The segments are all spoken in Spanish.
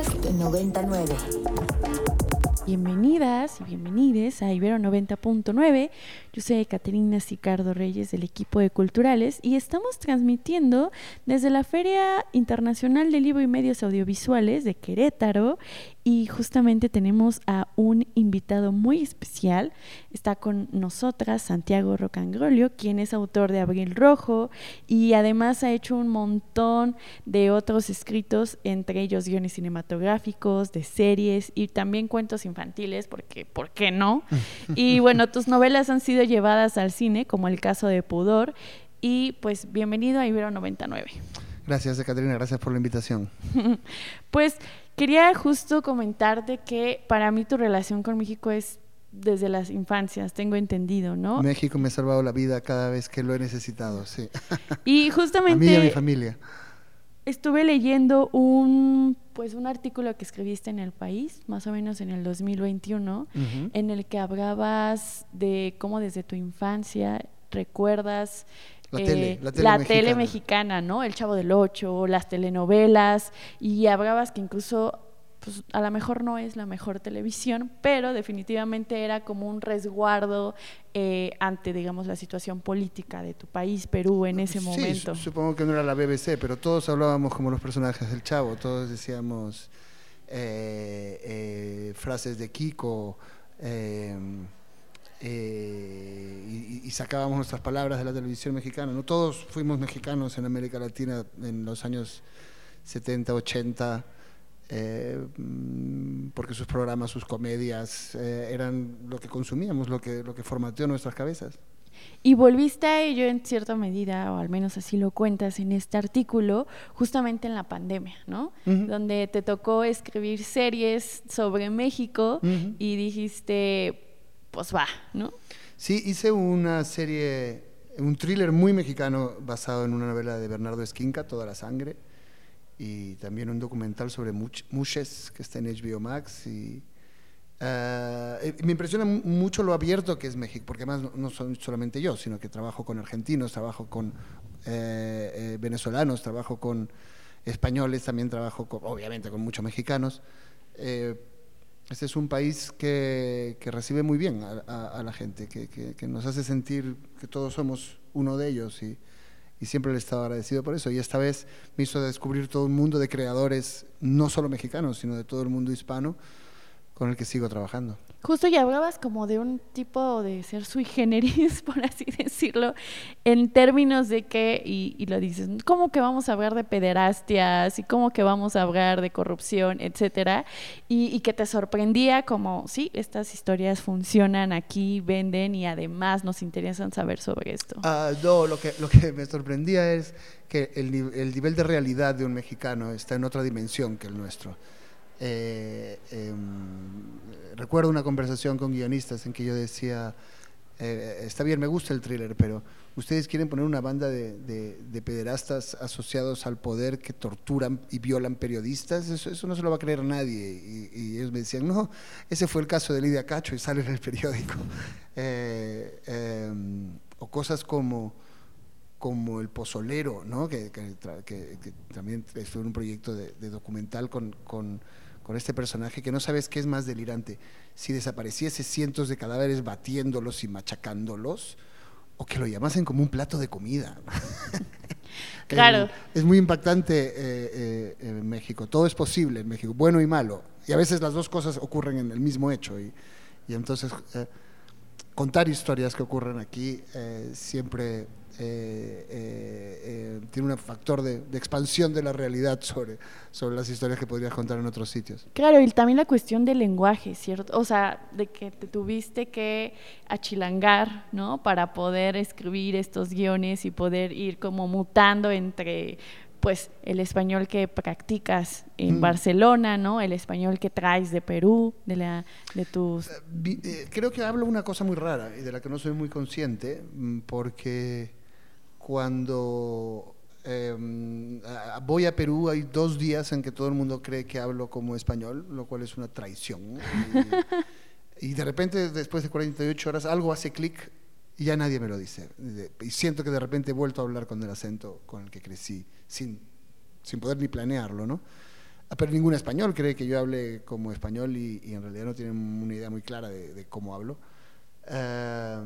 Podcast 99. Bienvenidas y bienvenides a Ibero 90.9. Yo soy Caterina Sicardo Reyes del equipo de Culturales y estamos transmitiendo desde la Feria Internacional del Libro y Medios Audiovisuales de Querétaro y justamente tenemos a un invitado muy especial. Está con nosotras Santiago Rocangrolio, quien es autor de Abril Rojo y además ha hecho un montón de otros escritos, entre ellos guiones cinematográficos, de series y también cuentos infantiles, porque ¿por qué no? Y bueno, tus novelas han sido llevadas al cine, como el caso de Pudor, y pues bienvenido a Ibero 99. Gracias, Caterina, gracias por la invitación. pues quería justo comentarte que para mí tu relación con México es desde las infancias, tengo entendido, ¿no? México me ha salvado la vida cada vez que lo he necesitado, sí. Y justamente... A mí y a mi familia. Estuve leyendo un, pues un artículo que escribiste en El País, más o menos en el 2021, en el que hablabas de cómo desde tu infancia recuerdas la, tele, la, tele, la tele, mexicana, ¿no? El Chavo del Ocho, las telenovelas, y hablabas que incluso, pues a lo mejor no es la mejor televisión, pero definitivamente era como un resguardo eh, ante, digamos, la situación política de tu país, Perú, en ese sí, momento. Supongo que no era la BBC, pero todos hablábamos como los personajes del Chavo, todos decíamos eh, eh, frases de Kiko. Eh, eh, y, sacábamos nuestras palabras de la televisión mexicana. No todos fuimos mexicanos en América Latina en los años 70, 80, eh, porque sus programas, sus comedias eh, eran lo que consumíamos, lo que, lo que formateó nuestras cabezas. Y volviste a ello en cierta medida, o al menos así lo cuentas en este artículo, justamente en la pandemia, ¿no? Donde te tocó escribir series sobre México y dijiste, pues va, ¿no? Sí, hice una serie, un thriller muy mexicano basado en una novela de Bernardo Esquinca, Toda la Sangre, y también un documental sobre Mushes, que está en HBO Max. Y, uh, me impresiona mucho lo abierto que es México, porque además no, soy solamente yo, sino que trabajo con argentinos, trabajo con eh, eh, venezolanos, trabajo con españoles, también trabajo obviamente con muchos mexicanos. Eh, este es un país que, que recibe muy bien a, la gente, que, que, nos hace sentir que todos somos uno de ellos y siempre le he estado agradecido por eso. Y esta vez me hizo descubrir todo un mundo de creadores, no solo mexicanos, sino de todo el mundo hispano, con el que sigo trabajando. Justo ya hablabas como de un tipo de ser sui generis, por así decirlo, en términos de que, y, y, lo dices, ¿cómo que vamos a hablar de pederastias y cómo que vamos a hablar de corrupción, etcétera? Y, y, que te sorprendía como, sí, estas historias funcionan aquí, venden y además nos interesan saber sobre esto. Uh, no, lo que, lo que me sorprendía es que el, el nivel de realidad de un mexicano está en otra dimensión que el nuestro. Eh, eh, recuerdo una conversación con guionistas en que yo decía, eh, está bien, me gusta el thriller, pero ustedes quieren poner una banda de, de, de, pederastas asociados al poder que torturan y violan periodistas, eso, no se lo va a creer nadie. Y, ellos me decían, no, ese fue el caso de Lidia Cacho y sale en el periódico. o cosas como como El Pozolero, ¿no? que, también fue un proyecto de, documental con, con, este personaje que no sabes qué es más delirante, si desapareciese cientos de cadáveres batiéndolos y machacándolos, o que lo llamasen como un plato de comida. Claro. eh, es muy impactante eh, eh, en México, todo es posible en México, bueno y malo, y a veces las dos cosas ocurren en el mismo hecho, y, y entonces eh, contar historias que ocurren aquí siempre eh, eh, eh, tiene un factor de, de, expansión de la realidad sobre, sobre las historias que podrías contar en otros sitios. Claro, y también la cuestión del lenguaje, ¿cierto? O sea, de que te tuviste que achilangar, ¿no? Para poder escribir estos guiones y poder ir como mutando entre pues el español que practicas en mm. Barcelona, ¿no? El español que traes de Perú, de la de tus creo que hablo una cosa muy rara y de la que no soy muy consciente porque cuando eh, voy a Perú hay dos días en que todo el mundo cree que hablo como español, lo cual es una traición. Y, y de repente, después de 48 horas, algo hace clic y ya nadie me lo dice. Y siento que de repente he vuelto a hablar con el acento con el que crecí, sin, sin poder ni planearlo, ¿no? pero ningún español cree que yo hable como español y, en realidad no tienen una idea muy clara de, cómo hablo. Eh,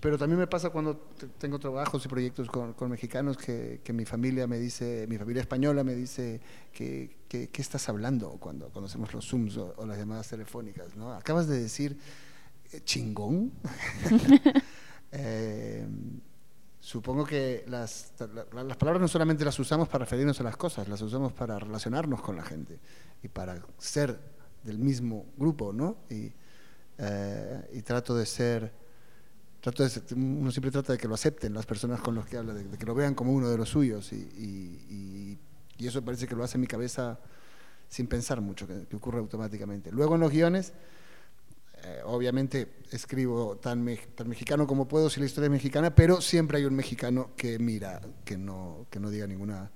pero también me pasa cuando tengo trabajos y proyectos con, mexicanos que, mi familia me dice, mi familia española me dice que, ¿qué estás hablando cuando, hacemos los Zooms o, las llamadas telefónicas? ¿no? Acabas de decir eh, chingón. eh, Supongo que las, las, palabras no solamente las usamos para referirnos a las cosas, las usamos para relacionarnos con la gente y para ser del mismo grupo, ¿no? Y, eh, y trato de ser, trato de uno siempre trata de que lo acepten las personas con las que habla, de, que lo vean como uno de los suyos y, y, eso parece que lo hace mi cabeza sin pensar mucho, que, ocurre automáticamente. Luego en los guiones eh, obviamente escribo tan, tan, mexicano como puedo si la historia es mexicana, pero siempre hay un mexicano que mira, que no, que no diga ninguna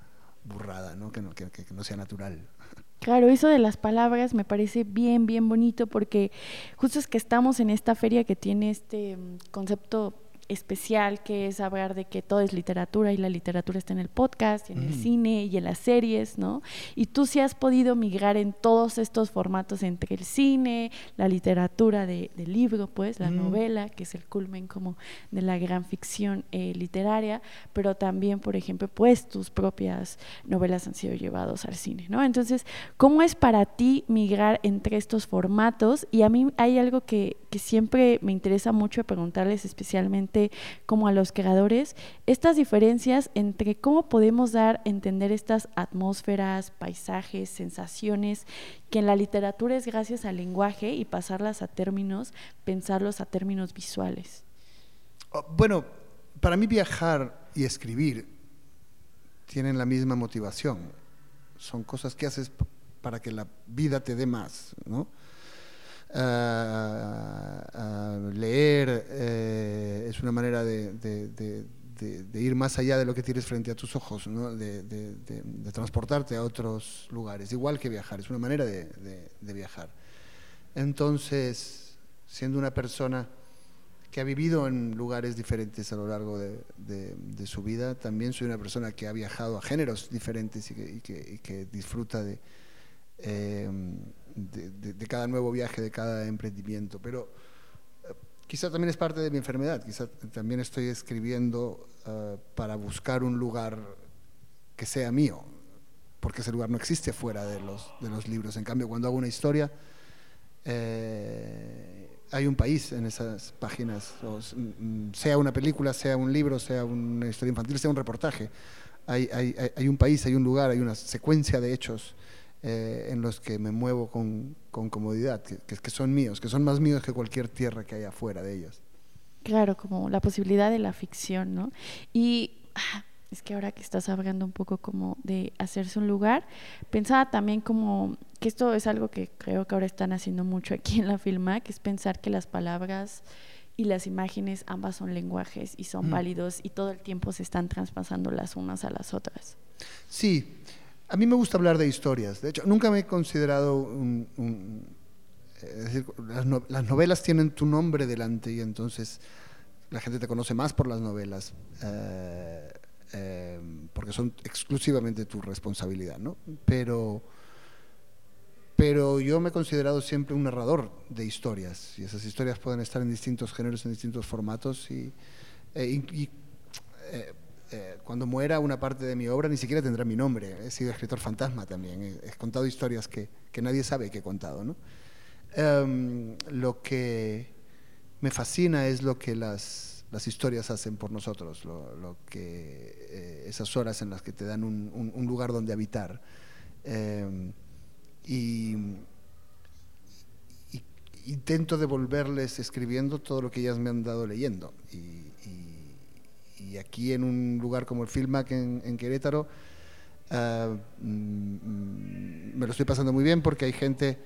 burrada, ¿no? Que, no, que, que no sea natural. Claro, eso de las palabras me parece bien, bien bonito porque justo es que estamos en esta feria que tiene este mm, concepto especial que es hablar de que todo es literatura y la literatura está en el podcast y en el mm. cine y en las series, ¿no? Y tú sí has podido migrar en todos estos formatos entre el cine, la literatura de, del libro, pues, la mm. novela, que es el culmen como de la gran ficción eh, literaria, pero también, por ejemplo, pues tus propias novelas han sido llevados al cine, ¿no? Entonces, ¿cómo es para ti migrar entre estos formatos? Y a mí hay algo que, que siempre me interesa mucho preguntarles especialmente como a los creadores, estas diferencias entre cómo podemos dar a entender estas atmósferas, paisajes, sensaciones, que en la literatura es gracias al lenguaje y pasarlas a términos, pensarlos a términos visuales. Oh, bueno, para mí viajar y escribir tienen la misma motivación. Son cosas que haces para que la vida te dé más, ¿no? Leer eh, es una manera de, ir más allá de lo que tienes frente a tus ojos, de, transportarte a otros lugares, igual que viajar, es una manera de, viajar. Entonces, siendo una persona que ha vivido en lugares diferentes a lo largo de, su vida, también soy una persona que ha viajado a géneros diferentes y que, disfruta de... Eh, de, cada nuevo viaje, de cada emprendimiento. Pero eh, quizá también es parte de mi enfermedad, quizá también estoy escribiendo eh, para buscar un lugar que sea mío, porque ese lugar no existe fuera de los, de los libros. En cambio, cuando hago una historia, eh, hay un país en esas páginas, sea una película, sea un libro, sea una historia infantil, sea un reportaje. Hay, hay, hay un país, hay un lugar, hay una secuencia de hechos eh, en los que me muevo con, con comodidad, que, que, son míos, que son más míos que cualquier tierra que haya afuera de ellos. Claro, como la posibilidad de la ficción, ¿no? Y ah, es que ahora que estás hablando un poco como de hacerse un lugar, pensaba también como que esto es algo que creo que ahora están haciendo mucho aquí en la Filma, que es pensar que las palabras y las imágenes ambas son lenguajes y son mm. válidos y todo el tiempo se están traspasando las unas a las otras. Sí, a mí me gusta hablar de historias. De hecho, nunca me he considerado un... es decir, las, novelas tienen tu nombre delante y entonces la gente te conoce más por las novelas, eh, eh, porque son exclusivamente tu responsabilidad, ¿no? Pero, pero yo me he considerado siempre un narrador de historias y esas historias pueden estar en distintos géneros, en distintos formatos y, eh, eh, cuando muera una parte de mi obra ni siquiera tendrá mi nombre. He sido escritor fantasma también. He, contado historias que, que, nadie sabe que he contado. ¿no? Em, lo que me fascina es lo que las, las historias hacen por nosotros, lo, lo que eh, esas horas en las que te dan un, un, lugar donde habitar. Em, y, intento devolverles escribiendo todo lo que ellas me han dado leyendo. Y, y aquí en un lugar como el Filmac en, Querétaro, uh, me lo estoy pasando muy bien porque hay gente,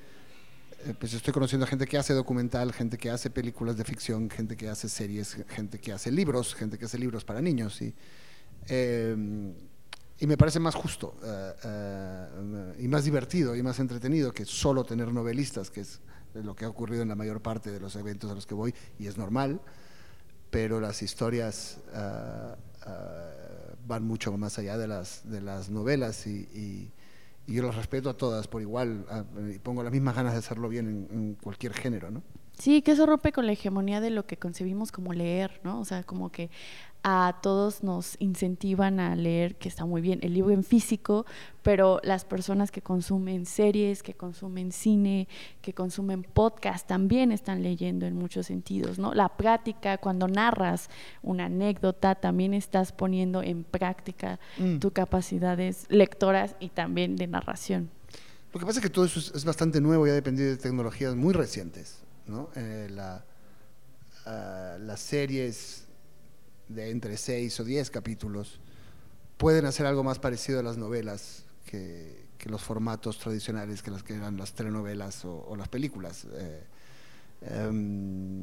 eh, pues estoy conociendo a gente que hace documental, gente que hace películas de ficción, gente que hace series, gente que hace libros, gente que hace libros para niños. Y, eh, y me parece más justo y más divertido y más entretenido que solo tener novelistas, que es lo que ha ocurrido en la mayor parte de los eventos a los que voy y es normal pero las historias ah, ah, van mucho más allá de las, de las novelas y, y yo las respeto a todas por igual y pongo las mismas ganas de hacerlo bien en, en cualquier género, ¿no? Sí, que eso rompe con la hegemonía de lo que concebimos como leer, ¿no? O sea, como que a todos nos incentivan a leer, que está muy bien, el libro en físico, pero las personas que consumen series, que consumen cine, que consumen podcast, también están leyendo en muchos sentidos, ¿no? La práctica, cuando narras una anécdota, también estás poniendo en práctica mm. tus capacidades lectoras y también de narración. Lo que pasa es que todo eso es, bastante nuevo y ha dependido de tecnologías muy recientes, ¿no? Eh, la, uh, las series de entre seis o diez capítulos pueden hacer algo más parecido a las novelas que, los formatos tradicionales que las que eran las telenovelas o, las películas. Eh, em,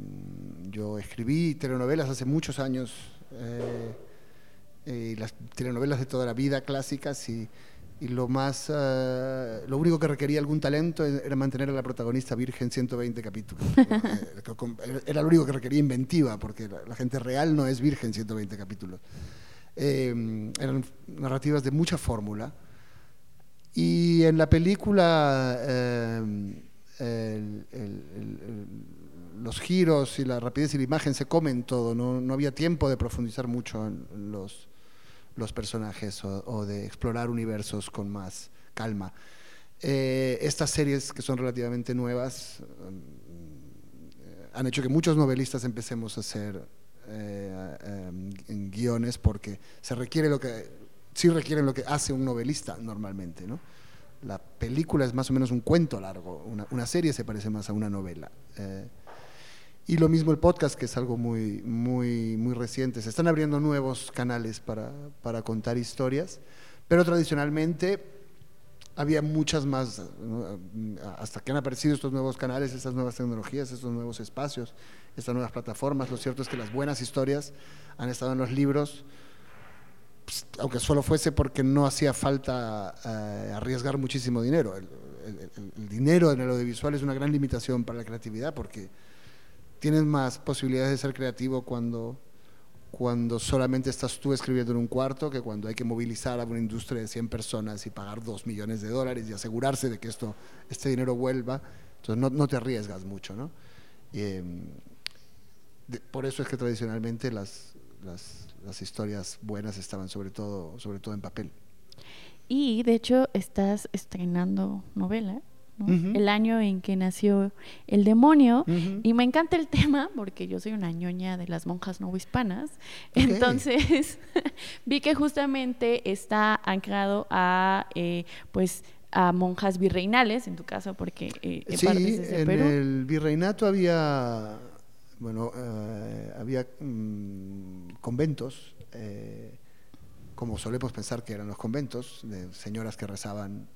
yo escribí telenovelas hace muchos años, eh, y las telenovelas de toda la vida clásicas y, y lo más eh, lo único que requería algún talento era mantener a la protagonista virgen 120 capítulos era lo único que requería inventiva porque la, gente real no es virgen 120 capítulos. Eh, eran narrativas de mucha fórmula. Y en la película eh, los giros y la rapidez y la imagen se comen todo no, no había tiempo de profundizar mucho en los los personajes o, de explorar universos con más calma. Eh, estas series que son relativamente nuevas mm, han hecho que muchos novelistas empecemos a hacer eh, guiones porque se requiere lo que sí requieren lo que hace un novelista normalmente, ¿no? La película es más o menos un cuento largo, una, una serie se parece más a una novela. Y lo mismo el podcast, que es algo muy, muy, muy reciente. Se están abriendo nuevos canales para, para contar historias, pero tradicionalmente había muchas más, hasta que han aparecido estos nuevos canales, estas nuevas tecnologías, estos nuevos espacios, estas nuevas plataformas. Lo cierto es que las buenas historias han estado en los libros, pues, aunque solo fuese porque no hacía falta eh, arriesgar muchísimo dinero. El, el dinero en el audiovisual es una gran limitación para la creatividad porque tienes más posibilidades de ser creativo cuando, cuando solamente estás tú escribiendo en un cuarto que cuando hay que movilizar a una industria de 100 personas y pagar 2 millones de dólares y asegurarse de que esto, este dinero vuelva. Entonces no, no te arriesgas mucho, ¿no? Em, por eso es que tradicionalmente las, las, las, historias buenas estaban sobre todo, sobre todo en papel. Y de hecho estás estrenando novela el año en que nació el demonio. Y me encanta el tema porque yo soy una ñoña de las monjas no hispanas. Entonces vi que justamente está anclado a, eh, pues, a monjas virreinales, en tu caso, porque eh, sí, en el virreinato había, bueno, eh, había mm, conventos, como solemos pensar que eran los conventos, de señoras que rezaban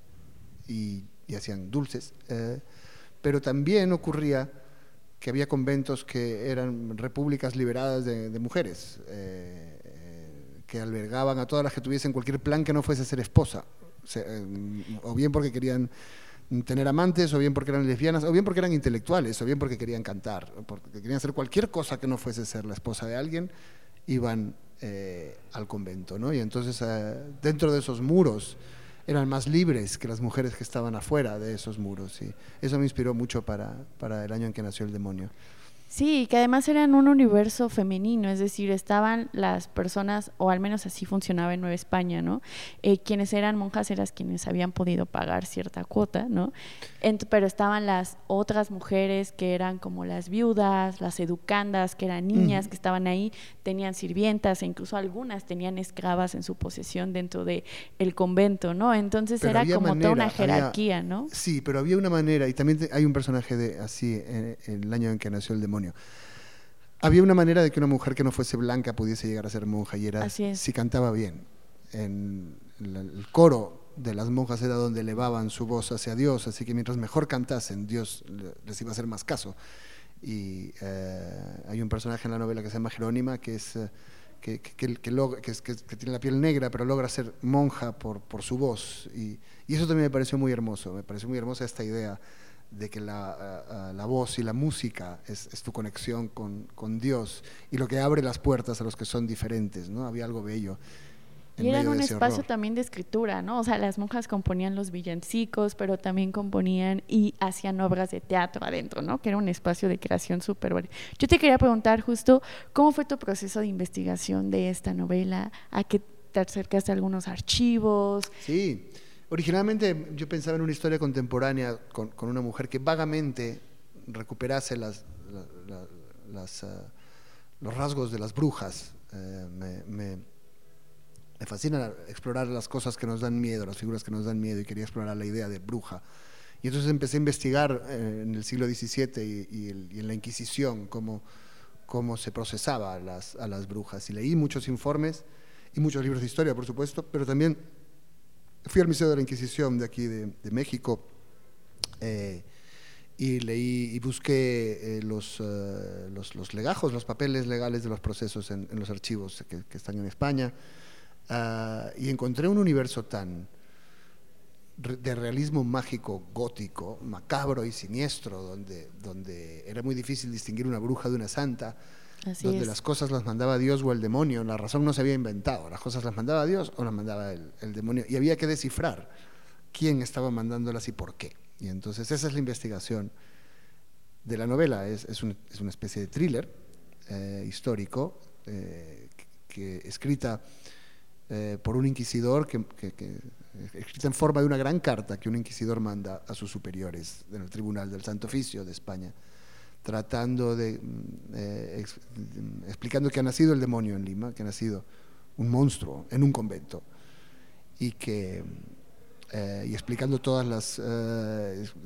y y hacían dulces, eh, pero también ocurría que había conventos que eran repúblicas liberadas de, mujeres, eh, eh, que albergaban a todas las que tuviesen cualquier plan que no fuese ser esposa, o, bien porque querían tener amantes, o bien porque eran lesbianas, o bien porque eran intelectuales, o bien porque querían cantar, o porque querían hacer cualquier cosa que no fuese ser la esposa de alguien, iban al convento. ¿no? Y entonces, dentro de esos muros, eran más libres que las mujeres que estaban afuera de esos muros. Y eso me inspiró mucho para, para el año en que nació el demonio. Sí, que además eran un universo femenino, es decir, estaban las personas, o al menos así funcionaba en Nueva España, ¿no? Eh, quienes eran monjas eran quienes habían podido pagar cierta cuota, ¿no? pero estaban las otras mujeres que eran como las viudas, las educandas, que eran niñas que estaban ahí, tenían sirvientas e incluso algunas tenían esclavas en su posesión dentro del el convento, ¿no? Entonces era como toda una jerarquía, ¿no? Sí, pero había una manera, y también hay un personaje de así en el año en que nació el demonio había una manera de que una mujer que no fuese blanca pudiese llegar a ser monja y era si cantaba bien. En el coro de las monjas era donde elevaban su voz hacia Dios, así que mientras mejor cantasen, Dios les iba a hacer más caso. Y eh, hay un personaje en la novela que se llama Jerónima, que es... Eh, que, que, tiene la piel negra, pero logra ser monja por, por su voz. Y, y, eso también me pareció muy hermoso, me pareció muy hermosa esta idea de que la, la, voz y la música es, es tu conexión con, con, Dios y lo que abre las puertas a los que son diferentes, ¿no? Había algo bello y eran un espacio también de escritura, ¿no? O sea, las monjas componían los villancicos, pero también componían y hacían obras de teatro adentro, ¿no? Que era un espacio de creación súper Yo te quería preguntar justo, ¿cómo fue tu proceso de investigación de esta novela? ¿A qué te acercaste a algunos archivos? Sí, originalmente yo pensaba en una historia contemporánea con, una mujer que vagamente recuperase las, las, ah, los rasgos de las brujas. Eh, me me fascina explorar las cosas que nos dan miedo, las figuras que nos dan miedo y quería explorar la idea de bruja. Y entonces empecé a investigar eh, en el siglo XVII y, en la Inquisición cómo, cómo se procesaba a las, a las, brujas. Y leí muchos informes y muchos libros de historia, por supuesto, pero también fui al Museo de la Inquisición de aquí de, México eh, y leí y busqué eh, los, los, legajos, los papeles legales de los procesos en, los archivos que, que están en España. Ah, y encontré un universo tan de realismo mágico, gótico, macabro y siniestro, donde, donde era muy difícil distinguir una bruja de una santa, donde las cosas las mandaba Dios o el demonio, la razón no se había inventado, las cosas las mandaba Dios o las mandaba el, demonio, y había que descifrar quién estaba mandándolas y por qué. Y entonces esa es la investigación de la novela, es, es, es una especie de thriller eh, histórico, eh, que, escrita eh, por un inquisidor que, escrita en forma de una gran carta que un inquisidor manda a sus superiores en el Tribunal del Santo Oficio de España, tratando de, mm, eh, explicando que ha nacido el demonio en Lima, que ha nacido un monstruo en un convento y que eh, y explicando todas las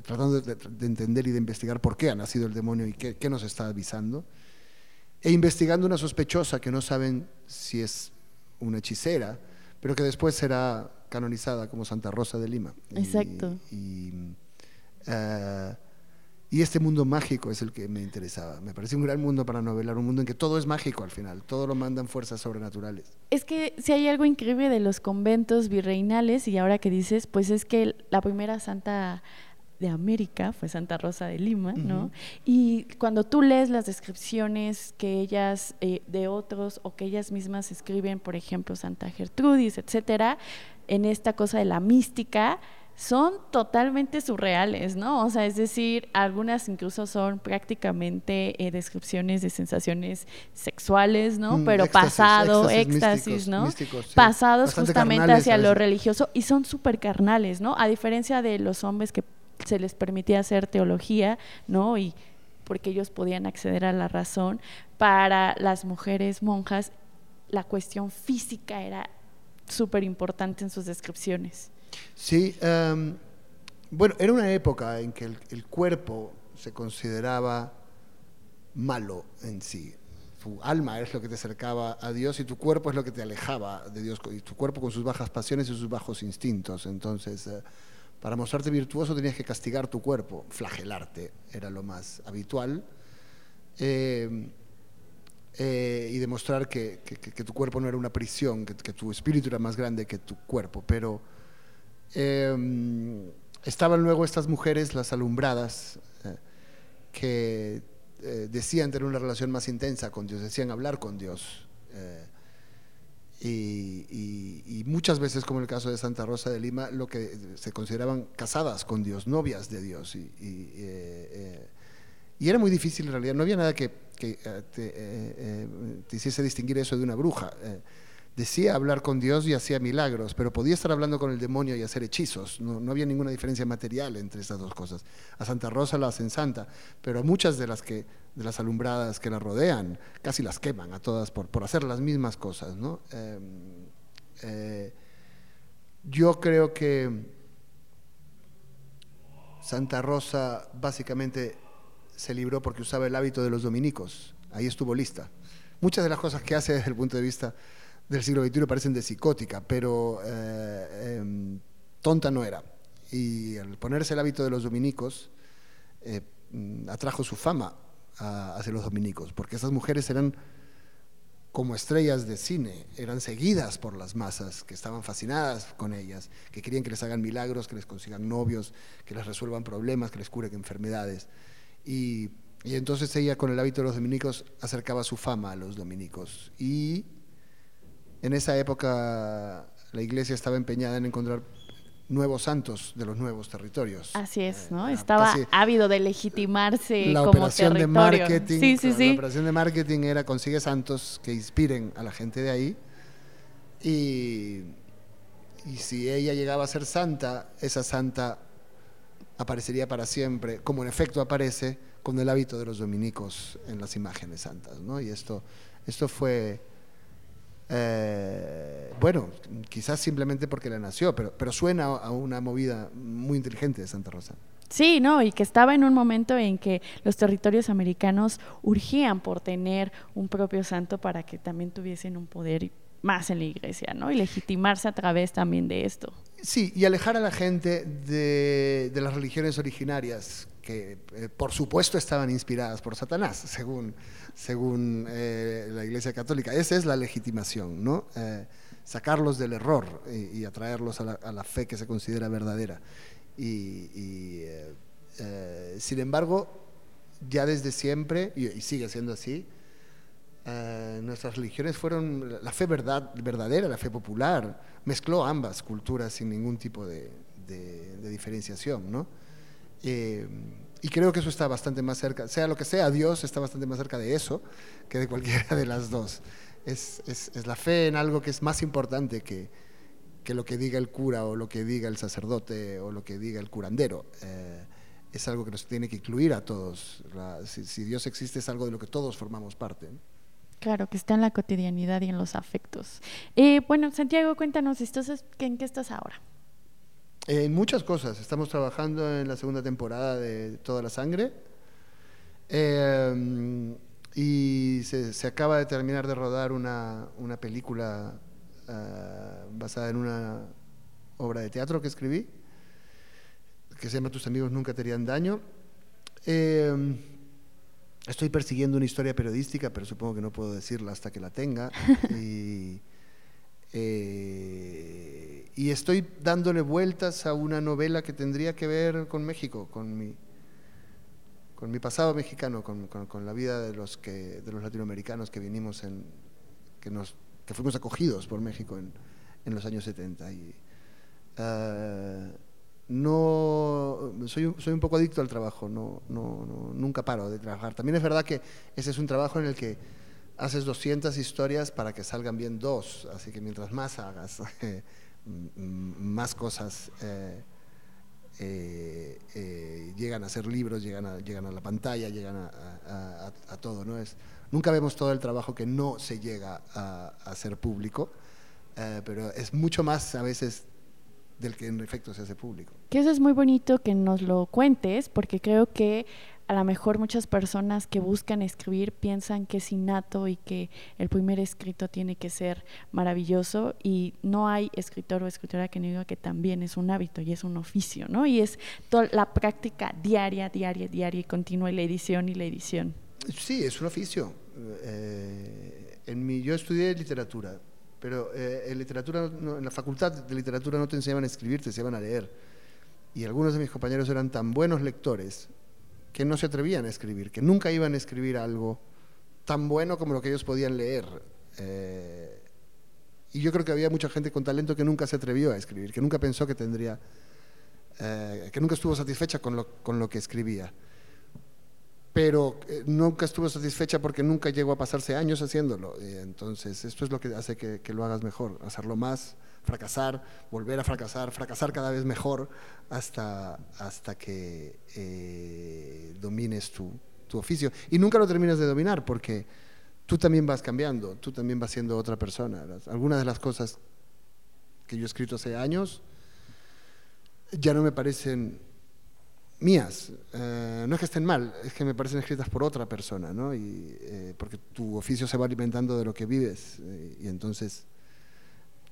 tratando de, entender y de investigar por qué ha nacido el demonio y qué, qué nos está avisando e investigando una sospechosa que no saben si es una hechicera, pero que después será canonizada como Santa Rosa de Lima. Exacto. Eh, y, este mundo mágico es el que me interesaba. Me parece un gran mundo para novelar, un mundo en que todo es mágico al final, todo lo mandan fuerzas sobrenaturales. Es que si hay algo increíble de los conventos virreinales, y ahora que dices, pues es que la primera santa de América, fue Santa Rosa de Lima, ¿no? Y cuando tú lees las descripciones que ellas, eh, de otros, o que ellas mismas escriben, por ejemplo, Santa Gertrudis, etcétera, en esta cosa de la mística, son totalmente surreales, ¿no? O sea, es decir, algunas incluso son prácticamente eh, descripciones de sensaciones sexuales, ¿no? Mm, Pero pasado, éxtasis, ¿no? Pasados justamente hacia lo religioso y son súper carnales, ¿no? A diferencia de los hombres que se les permitía hacer teología, ¿no? Y porque ellos podían acceder a la razón. Para las mujeres monjas, la cuestión física era súper importante en sus descripciones. Sí, em, bueno, era una época en que el, cuerpo se consideraba malo en sí. Tu alma es lo que te acercaba a Dios y tu cuerpo es lo que te alejaba de Dios, y tu cuerpo con sus bajas pasiones y sus bajos instintos. Entonces, eh, para mostrarte virtuoso tenías que castigar tu cuerpo, flagelarte, era lo más habitual, eh, eh, y demostrar que, tu cuerpo no era una prisión, que, tu espíritu era más grande que tu cuerpo. Pero eh, estaban luego estas mujeres, las alumbradas, que decían tener una relación más intensa con Dios, decían hablar con Dios. Y, muchas veces, como en el caso de Santa Rosa de Lima, lo que se consideraban casadas con Dios, novias de Dios. Y, eh, eh, era muy difícil en realidad, no había nada que, eh, te, hiciese distinguir eso de una bruja. Decía hablar con Dios y hacía milagros, pero podía estar hablando con el demonio y hacer hechizos. No, había ninguna diferencia material entre estas dos cosas. A Santa Rosa la hacen santa, pero muchas de las que de las alumbradas que la rodean, casi las queman a todas por, por hacer las mismas cosas. ¿no? Em, eh, yo creo que Santa Rosa básicamente se libró porque usaba el hábito de los dominicos, ahí estuvo lista. Muchas de las cosas que hace desde el punto de vista del siglo XXI parecen de psicótica, pero eh, em, tonta no era. Y al ponerse el hábito de los dominicos, eh, atrajo su fama hacia los dominicos, porque esas mujeres eran como estrellas de cine, eran seguidas por las masas que estaban fascinadas con ellas, que querían que les hagan milagros, que les consigan novios, que les resuelvan problemas, que les curen enfermedades. Y, y entonces ella con el hábito de los dominicos acercaba su fama a los dominicos. Y En esa época la iglesia estaba empeñada en encontrar nuevos santos de los nuevos territorios. Así es, Eh, ¿no? era Estaba ávido de legitimarse la como operación de marketing. Sí, sí, la operación de marketing era consigue santos que inspiren a la gente de ahí. Y, y si ella llegaba a ser santa, esa santa aparecería para siempre, como en efecto aparece con el hábito de los dominicos en las imágenes santas, ¿no? Y esto, esto fue, eh, bueno, quizás simplemente porque la nació, pero, pero suena a una movida muy inteligente de Santa Rosa. Sí, no, y que estaba en un momento en que los territorios americanos urgían por tener un propio santo para que también tuviesen un poder más en la iglesia, ¿no? Y legitimarse a través también de esto. Sí, y alejar a la gente de, de las religiones originarias, que eh, por supuesto estaban inspiradas por Satanás, según, según eh, la Iglesia Católica. Esa es la legitimación, ¿no? Eh, sacarlos del error y, y atraerlos a la, a la, fe que se considera verdadera. Y, y eh, eh, sin embargo, ya desde siempre, y, y sigue siendo así, Uh, nuestras religiones fueron la fe verdad, verdadera, la fe popular, mezcló ambas culturas sin ningún tipo de, de, de diferenciación, ¿no? Eh, y creo que eso está bastante más cerca, sea lo que sea, Dios está bastante más cerca de eso que de cualquiera de las dos. Es, es, es la fe en algo que es más importante que, que, lo que diga el cura o lo que diga el sacerdote o lo que diga el curandero. Eh, es algo que nos tiene que incluir a todos. Si, si, Dios existe es algo de lo que todos formamos parte. Claro, que está en la cotidianidad y en los afectos. Eh, bueno, Santiago, cuéntanos, ¿en qué estás ahora? En muchas cosas. Estamos trabajando en la segunda temporada de Toda la Sangre. Eh, y se, se, acaba de terminar de rodar una, una película uh, basada en una obra de teatro que escribí, que se llama Tus amigos nunca te harían daño. Eh, Estoy persiguiendo una historia periodística, pero supongo que no puedo decirla hasta que la tenga. y, eh, y, estoy dándole vueltas a una novela que tendría que ver con México, con mi, con mi pasado mexicano, con, con, con la vida de los, que, de los latinoamericanos que vinimos en, que, nos, que fuimos acogidos por México en, en los años 70. Y, uh, no soy, soy un poco adicto al trabajo, no, no, no, nunca paro de trabajar. También es verdad que ese es un trabajo en el que haces 200 historias para que salgan bien dos, así que mientras más hagas, más cosas eh, eh, eh, llegan a ser libros, llegan a, llegan a la pantalla, llegan a, a, a, todo. ¿no? Es, nunca vemos todo el trabajo que no se llega a, hacer público, pero es mucho más a veces del que en efecto se hace público. Que eso es muy bonito que nos lo cuentes, porque creo que a lo mejor muchas personas que buscan escribir piensan que es innato y que el primer escrito tiene que ser maravilloso y no hay escritor o escritora que no diga que también es un hábito y es un oficio, ¿no? Y es toda la práctica diaria, diaria, diaria y continua y la edición y la edición. Sí, es un oficio. Eh, en mi, yo estudié literatura, pero eh, en literatura, no, en la facultad de literatura no te enseñaban a escribir, te enseñaban a leer. Y algunos de mis compañeros eran tan buenos lectores que no se atrevían a escribir, que nunca iban a escribir algo tan bueno como lo que ellos podían leer. Eh, y yo creo que había mucha gente con talento que nunca se atrevió a escribir, que nunca pensó que tendría, eh, que nunca estuvo satisfecha con lo, con lo que escribía pero eh, nunca estuvo satisfecha porque nunca llegó a pasarse años haciéndolo. Entonces, esto es lo que hace que, que, lo hagas mejor, hacerlo más, fracasar, volver a fracasar, fracasar cada vez mejor hasta, hasta que eh, domines tu, tu, oficio. Y nunca lo terminas de dominar porque tú también vas cambiando, tú también vas siendo otra persona. Algunas de las cosas que yo he escrito hace años ya no me parecen mías. Eh, no es que estén mal, es que me parecen escritas por otra persona, ¿no? Y, eh, porque tu oficio se va alimentando de lo que vives eh, y entonces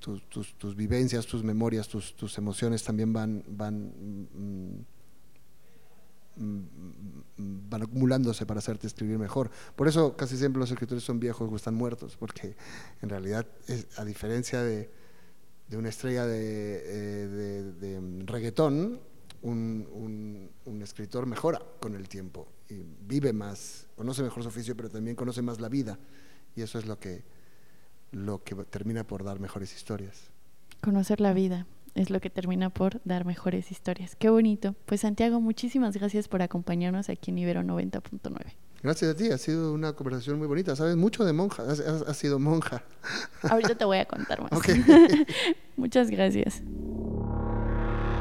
tu, tus, tus, vivencias, tus memorias, tus, tus emociones también van, van, mm, van acumulándose para hacerte escribir mejor. Por eso casi siempre los escritores son viejos o están muertos, porque en realidad, a diferencia de, de una estrella de, de, de reggaetón, un, un, un, escritor mejora con el tiempo y vive más, conoce mejor su oficio, pero también conoce más la vida. Y eso es lo que, lo que termina por dar mejores historias. Conocer la vida es lo que termina por dar mejores historias. Qué bonito. Pues Santiago, muchísimas gracias por acompañarnos aquí en Ibero 90.9. Gracias a ti, ha sido una conversación muy bonita. Sabes mucho de monja, has, sido monja. Ahorita te voy a contar más. Muchas gracias.